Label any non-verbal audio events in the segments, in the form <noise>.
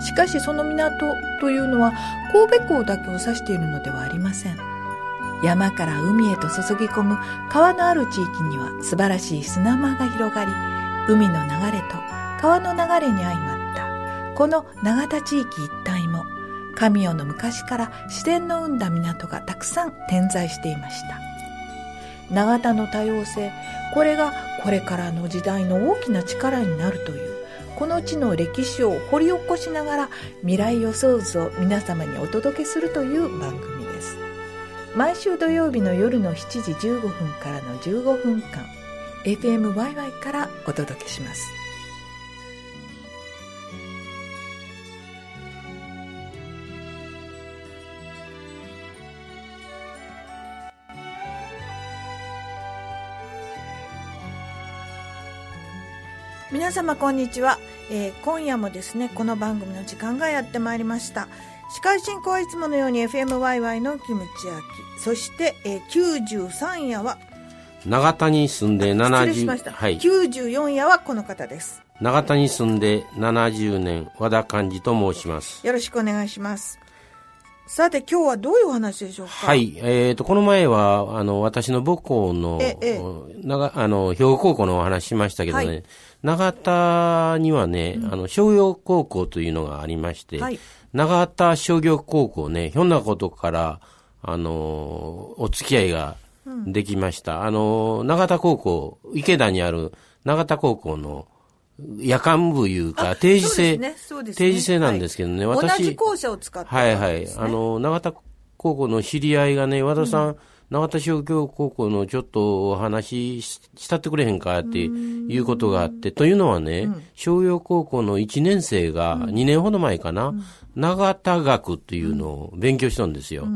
しかしその港というのは神戸港だけを指しているのではありません。山から海へと注ぎ込む川のある地域には素晴らしい砂間が広がり海の流れと川の流れに相まったこの永田地域一帯も神代の昔から自然の生んだ港がたくさん点在していました。永田の多様性これがこれからの時代の大きな力になるというこの地の歴史を掘り起こしながら未来予想図を皆様にお届けするという番組です。毎週土曜日の夜の7時15分からの15分間 FMYY からお届けします。皆様こんにちは、えー今夜もですねこの番組の時間がやってまいりました。司会進行はいつものように FMYY のキムチ焼きそして、えー93夜は長田に住んで失礼し70、ました、はい。94夜はこの方です。長田に住んで70年、和田寛治と申します。よろしくお願いしますさて今日はどういうお話でしょうか？はい。えっ、と、この前は、あの、私の母校の、ええ。長あの、兵庫高校のお話しましたけどね、はい。長田にはね、あの、商業高校というのがありまして、はい。長田商業高校ね、ひょんなことから、あの、お付き合いができました。あの、長田高校、池田にある長田高校の夜間部いうか、定時制、ね。そうですね。定時制なんですけどね、はい。私、同じ校舎を使ってはいはい。あの、長田高校の知り合いがね、和田さん、長田商業高校のちょっとお話ししたってくれへんかっていうことがあって、というのはね、商業高校の1年生が2年ほど前かな、長田学っていうのを勉強したんですよ。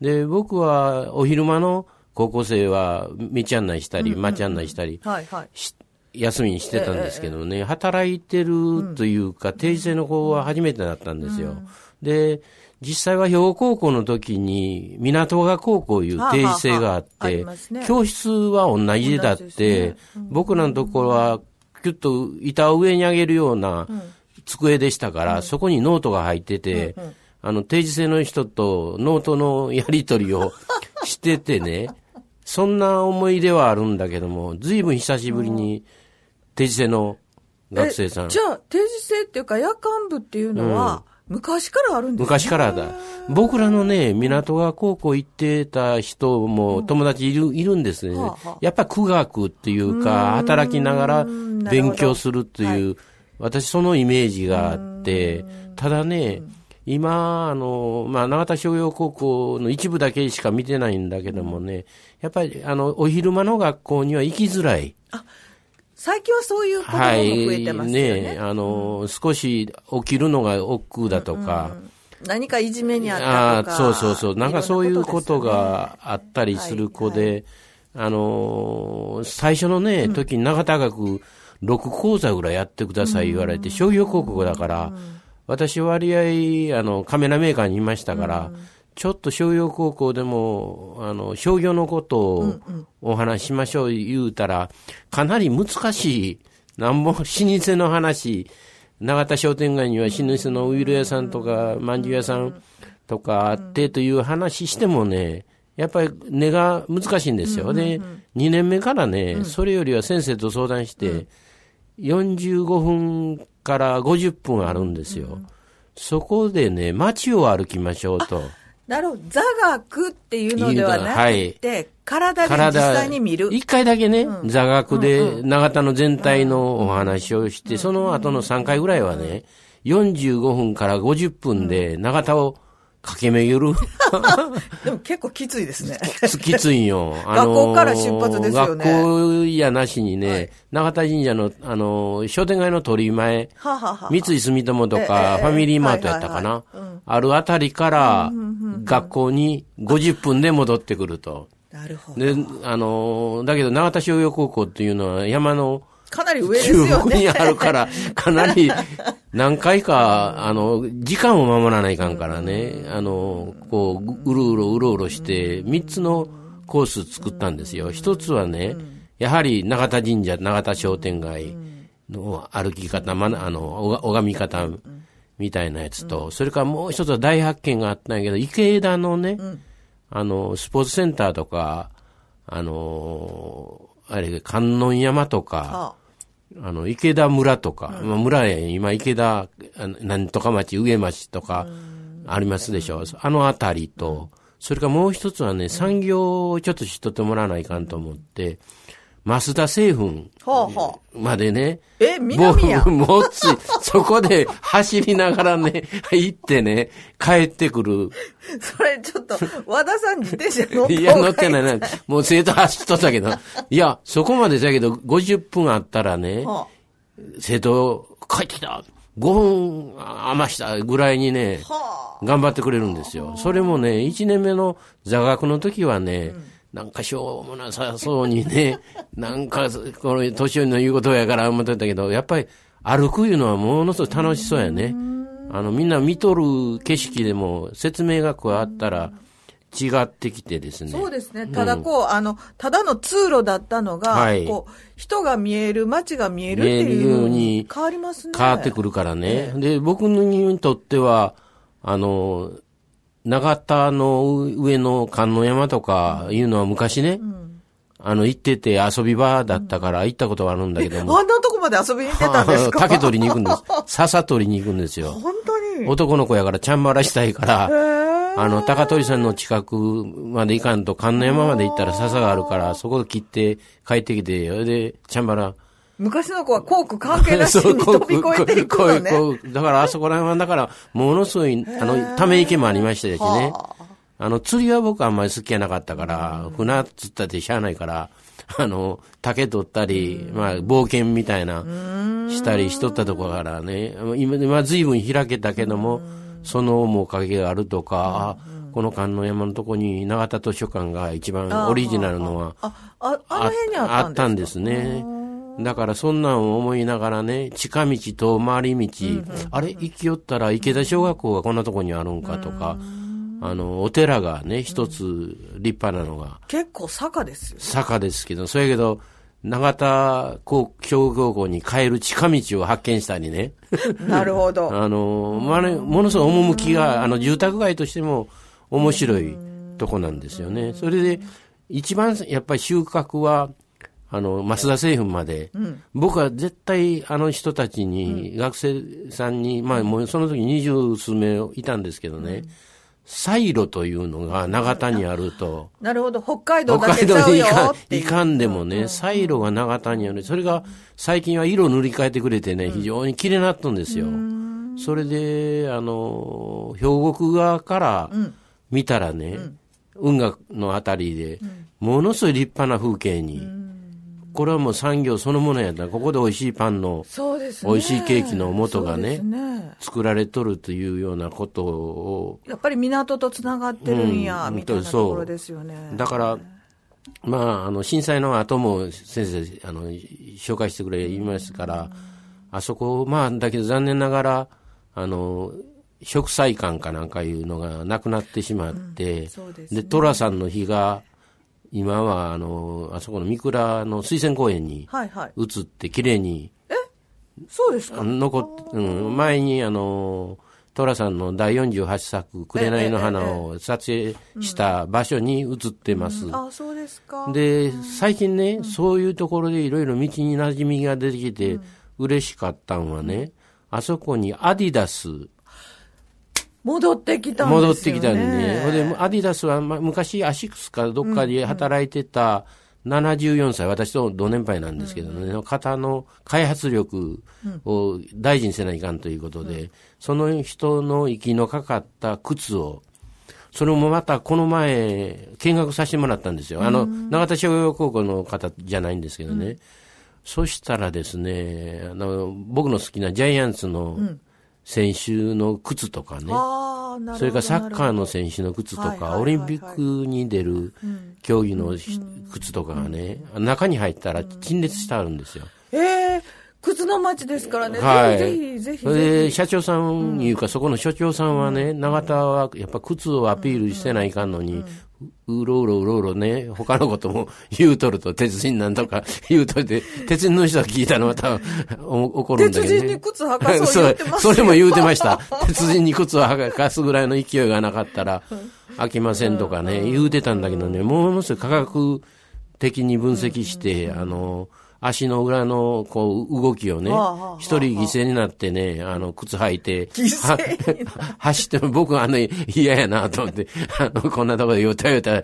で、僕はお昼間の高校生は道案内したり、街案内したり、はいはい。し休みにしてたんですけどね、働いてるというか、定時制の子は初めてだったんですよ。で、実際は兵庫高校の時に、湊川高校いう定時制があって教室は同じでだってね、僕らのところは、キュッと板を上に上げるような机でしたから、そこにノートが入ってて、あの、定時制の人とノートのやり取りをしててね、そんな思い出はあるんだけども、ずいぶん久しぶりに定時制の学生さん。え。じゃあ定時制っていうか夜間部っていうのは、昔からあるんですね。昔からだ。僕らのね、港川高校行ってた人も友達いる、いるんですね。はあはあ。やっぱり苦学っていうか、働きながら勉強するっていう、私そのイメージがあって、ただね、今、あの、まあ、長田商業高校の一部だけしか見てないんだけどもね、やっぱり、あの、お昼間の学校には行きづらい。最近はそういう子供も増えてますよね,、ね、あの、少し起きるのが億劫だとか、何かいじめにあっあたとか。あそうそうそう。なんかそういうことがあったりする子で、あのー最初のね、時に長田学6講座ぐらいやってください言われて、商業高校だから、私割合、あの、カメラメーカーにいましたから、ちょっと商業高校でも、あの、商業のことをお話ししましょう言うたら、かなり難しい、なんぼ老舗の話、永田商店街には老舗のウイル屋さんとか、まんじゅう屋さんとかあってという話してもね、やっぱり根が難しいんですよ。で、2年目からね、それよりは先生と相談して、45分から50分あるんですよ。そこでね、街を歩きましょうと。なるほど。座学っていうのではなくて、体で実際に見る。一回だけね、座学で長田の全体のお話をして、その後の3回ぐらいはね、45分から50分で長田を駆け巡る。<laughs> でも結構きついですね。きつきついんよ。<laughs> 学校から出発ですよね学校やなしにね、はい永田神社の、あのー商店街の鳥居前、三井住友とええか、ええファミリーマートやったかな。あるあたりから、学校に50分で戻ってくると。なるほど。で、あのーだけど永田商業高校っていうのは山のかなり上です中よね。国にあるから、かなり何回か、あの、時間を守らないかんからね、あの、こう、うろうろうろうろして、三つのコース作ったんですよ。一つはね、やはり永田神社、永田商店街の歩き方、まな、あの、おが拝み方みたいなやつと、それからもう一つは大発見があったんやけど、池枝のね、あの、スポーツセンターとか、あの、あれ、観音山とか、はあの、池田村とか、まあ村へ今池田、あなんとか町、上町とか、ありますでしょう。あのあたりと、それからもう一つはね、産業をちょっと知っとってもらわないかんと思って、増田製粉。までね、え、南や。ももつい、そこで走りながらね、行ってね、帰ってくる。それちょっと、和田さん自転車乗っていや、乗ってないな。もう生徒走っとったけど。いや、そこまでだけど、50分あったらね、は生徒、帰ってきた !5 分余したぐらいにね、頑張ってくれるんですよ。それもね、1年目の座学の時はね、なんかしょうもなさそうにね、<laughs> なんか、この年寄りの言うことやから思ってたけど、やっぱり歩くいうのはものすごい楽しそうやね。あの、みんな見とる景色でも説明が加わったら違ってきてですね。そうですね。ただこう、あの、ただの通路だったのが、はいこう、人が見える、街が見えるっていうようにに変わりますね。変わってくるからね。で、僕にとっては、あの、長田の上の観音山とかいうのは昔ね、あの、行ってて遊び場だったから行ったことはあるんだけども、あんなとこまで遊びに行ってたんですか？竹取りに行くんです。<laughs> 笹取りに行くんですよ。本当に？男の子やからちゃんばらしたいから、あの、高取さんの近くまで行かんと、観音山まで行ったら笹があるから、そこ切って帰ってきて、それで、ちゃんばら、昔の子は校区関係なしに <laughs> 飛び越えていくのね。だからあそこら辺は、だから、ものすごい、あの、ため池もありましたしね。はあ。の、釣りは僕あんまり好きじゃなかったから、船釣ったってしゃあないから、<laughs> あの、竹取ったり、まあ、冒険みたいな、したりしとったとこからね、今、今随分開けたけども、その面影があるとか、あこの観音山のとこに永田図書館が一番オリジナルのは、あ、あ、あの辺にあったんですね。だからそんなんを思いながらね、近道と回り道、あれ、行きよったら池田小学校がこんなとこにあるんかとか、あの、お寺がね、一つ立派なのが結構坂ですよ。坂ですけど、そやけど、永田高小高校に帰る近道を発見したりね。<laughs> なるほど。<laughs> あの、まあね、ものすごい趣が、あの、住宅街としても面白いとこなんですよね。それで、一番やっぱり収穫は、あの、増田製粉まで、僕は絶対あの人たちに、学生さんに、まあもうその時二十数名いたんですけどね、サイロというのが長田にあると、<laughs> なるほど。北海道北だけちゃうよいかんでもね、サイロが長田にある。それが最近は色塗り替えてくれてね、非常に綺麗になったんですよ。それで、あの、兵庫側から見たらね、運河のあたりで、ものすごい立派な風景に、これはもう産業そのものやった。ここで美味しいパンのそうですね。美味しいケーキの元がねね作られとるというようなことを、やっぱり港とつながってるんや、うんみたいなところですよね。だから、まあ、あの、震災の後も先生、あの、紹介してくれ言いますから、あそこ、まあ、だけど残念ながら、あの、植栽館かなんかいうのがなくなってしまって、そうですねで、寅さんの日が、今は、あの、あそこの三倉の水仙公園にはいはい。移って、綺麗にそうですか？残って、うん、前にあの、寅さんの第48作、紅の花を撮影した場所に移ってます。あ、そうですか。で、最近ね、そういうところでいろいろ道に馴染みが出てきて、嬉しかったんはね、あそこにアディダス、戻ってきたんですよね。戻ってきたんでね。ほんで、アディダスは、ま、昔アシックスかどっかで働いてた74歳、私と同年配なんですけどね、の方の開発力を大事にせないかんということで、その人の息のかかった靴をそれもまたこの前、見学させてもらったんですよ。あの、永田商業高校の方じゃないんですけどね。うん、そしたらですね、あの、僕の好きなジャイアンツの選手の靴とかね、うん、それからサッカーの選手の靴とか、オリンピックに出る競技の靴とかがね、中に入ったら陳列してあるんですよ。ええー靴の町ですからね。はい。ぜひ、ぜひ、ぜひ。社長さんいうか、うん、そこの所長さんはね、永田はやっぱ靴をアピールしてないかんのに、うろうろうろうろね、他のことも言うとると、鉄人なんとか <laughs> 言うといて、鉄人の人が聞いたのは多分怒るんだけど、ね。鉄人に靴履かそう <laughs> 言ってますそそれも言うてました。鉄人に靴を履かすぐらいの勢いがなかったら、飽きませんとかね、言うてたんだけどね、ものすごい科学的に分析して、あの、足の裏のこう動きをね、一人犠牲になってね、あの、靴履いて、走っても僕はあの、嫌やなと思って、<laughs> あの、こんなところでよたよた、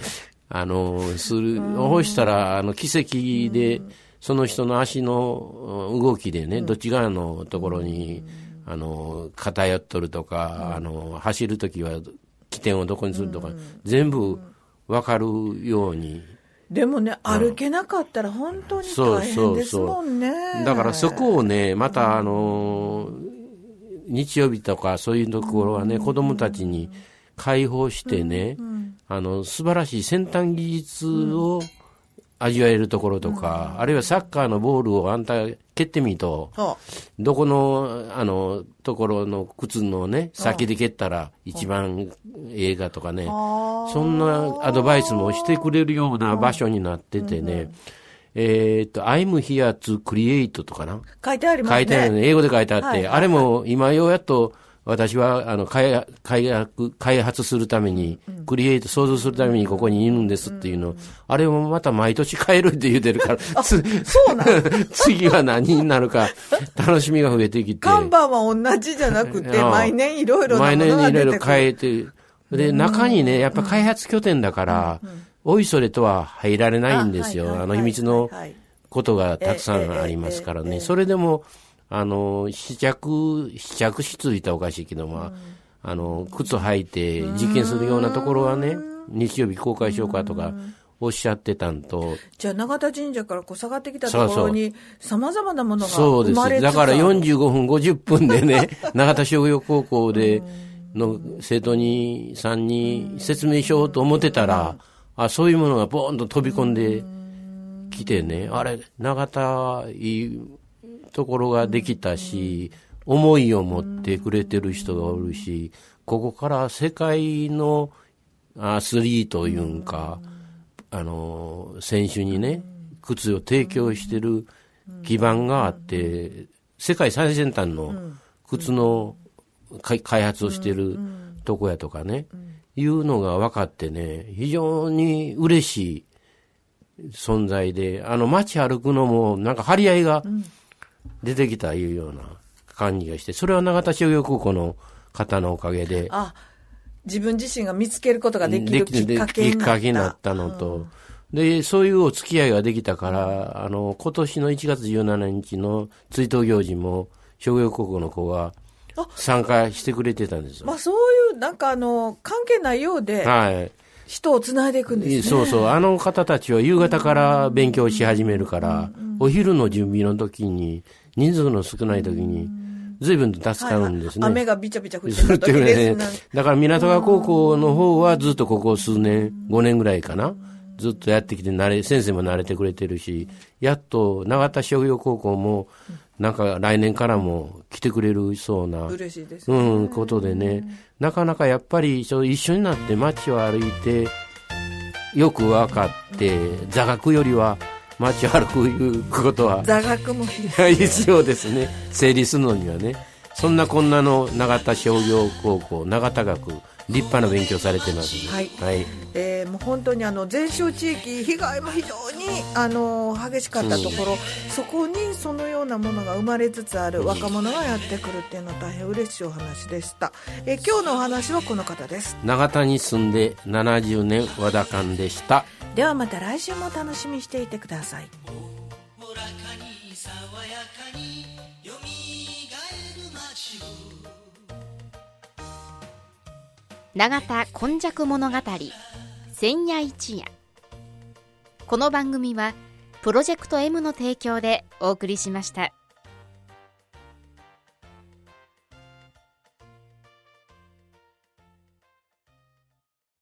あの、する、ほしたら、あの、奇跡で、その人の足の動きでね、どっち側のところに、あの、偏っとるとか、あの、走るときは起点をどこにするとか、全部わかるようにでもね、歩けなかったら本当に大変ですもんね。そうそう。そうだからそこをね、またあの日曜日とかそういうところはね、子供たちに開放してね、あの、素晴らしい先端技術を、味わえるところとか、うん、あるいはサッカーのボールをあんた蹴ってみと、どこの、あの、ところの靴のね、先で蹴ったら一番映画とかね、そんなアドバイスもしてくれるような場所になっててね、えっ、と、I'm here to create とかな。書いてありますね。書いてあるね。英語で書いてあって、あれも今ようやっと、私は、あの、開開開発するために、クリエイト、創造するためにここにいるんですっていうの、あれもまた毎年変えるって言うてるから、そうな <laughs> 次は何になるか、楽しみが増えてきて。看板は同じじゃなくて、毎年いろいろ毎年いろいろ変えて、で、中にね、やっぱ開発拠点だから、おいそれとは入られないんですよ。あの秘密のことがたくさんありますからね。それでも、あの、試着、試着室言ったらおかしいけども、うん、あの、靴履いて実験するようなところはね、日曜日公開しようかとか、おっしゃってたんと。じゃあ、永田神社からこう下がってきたところに、様々なものが生まれそうです。だから45分、50分でね、永田商業高校で、の生徒に、さんに説明しようと思ってたら、あ、そういうものがボーンと飛び込んできてね、あれ、永田、いい、ところができたし、思いを持ってくれてる人がおるし、ここから世界のアスリートいうんか、あの、選手にね、靴を提供してる基盤があって、世界最先端の靴の開発をしてるとこやとかね、いうのが分かってね、非常に嬉しい存在で、あの街歩くのもなんか張り合いが出てきたいうような感じがして、それは永田商業高校の方のおかげで。あ、自分自身が見つけることができるきっかけになった。きっかけになったのと、うん、で、そういうお付き合いができたから、あの、今年の1月17日の追悼行事も、商業高校の子が参加してくれてたんですまあそういう、なんかあの、関係ないようで、はい。人をつないでいくんですね。そうそう。あの方たちは夕方から勉強し始めるから、お昼の準備の時に、人数の少ない時に、随分と助かるんですね。はいはい、雨がびちゃびちゃ降ってる時ですね。だから港川高校の方はずっとここ数年、5年ぐらいかな。ずっとやってきて慣れ、先生も慣れてくれてるし、やっと永田商業高校も、なんか来年からも来てくれるそうな、嬉しいです、ね、うん、ことでね、なかなかやっぱり一緒になって街を歩いて、よく分かって、座学よりは街を歩くいうことは座学も <laughs> 必要ですね。整理するのにはね。そんなこんなの永田商業高校永田学立派な勉強されてます。はい。はい、えー、もう本当にあの全州地域被害も非常にあの激しかったところ、そこにそのようなものが生まれつつある若者がやってくるっていうのは大変嬉しいお話でした。えー、今日のお話はこの方です。永田に住んで70年和田館でした。ではまた来週も楽しみにしていてください。永田今昔物語千夜一夜この番組はプロジェクト M の提供でお送りしました。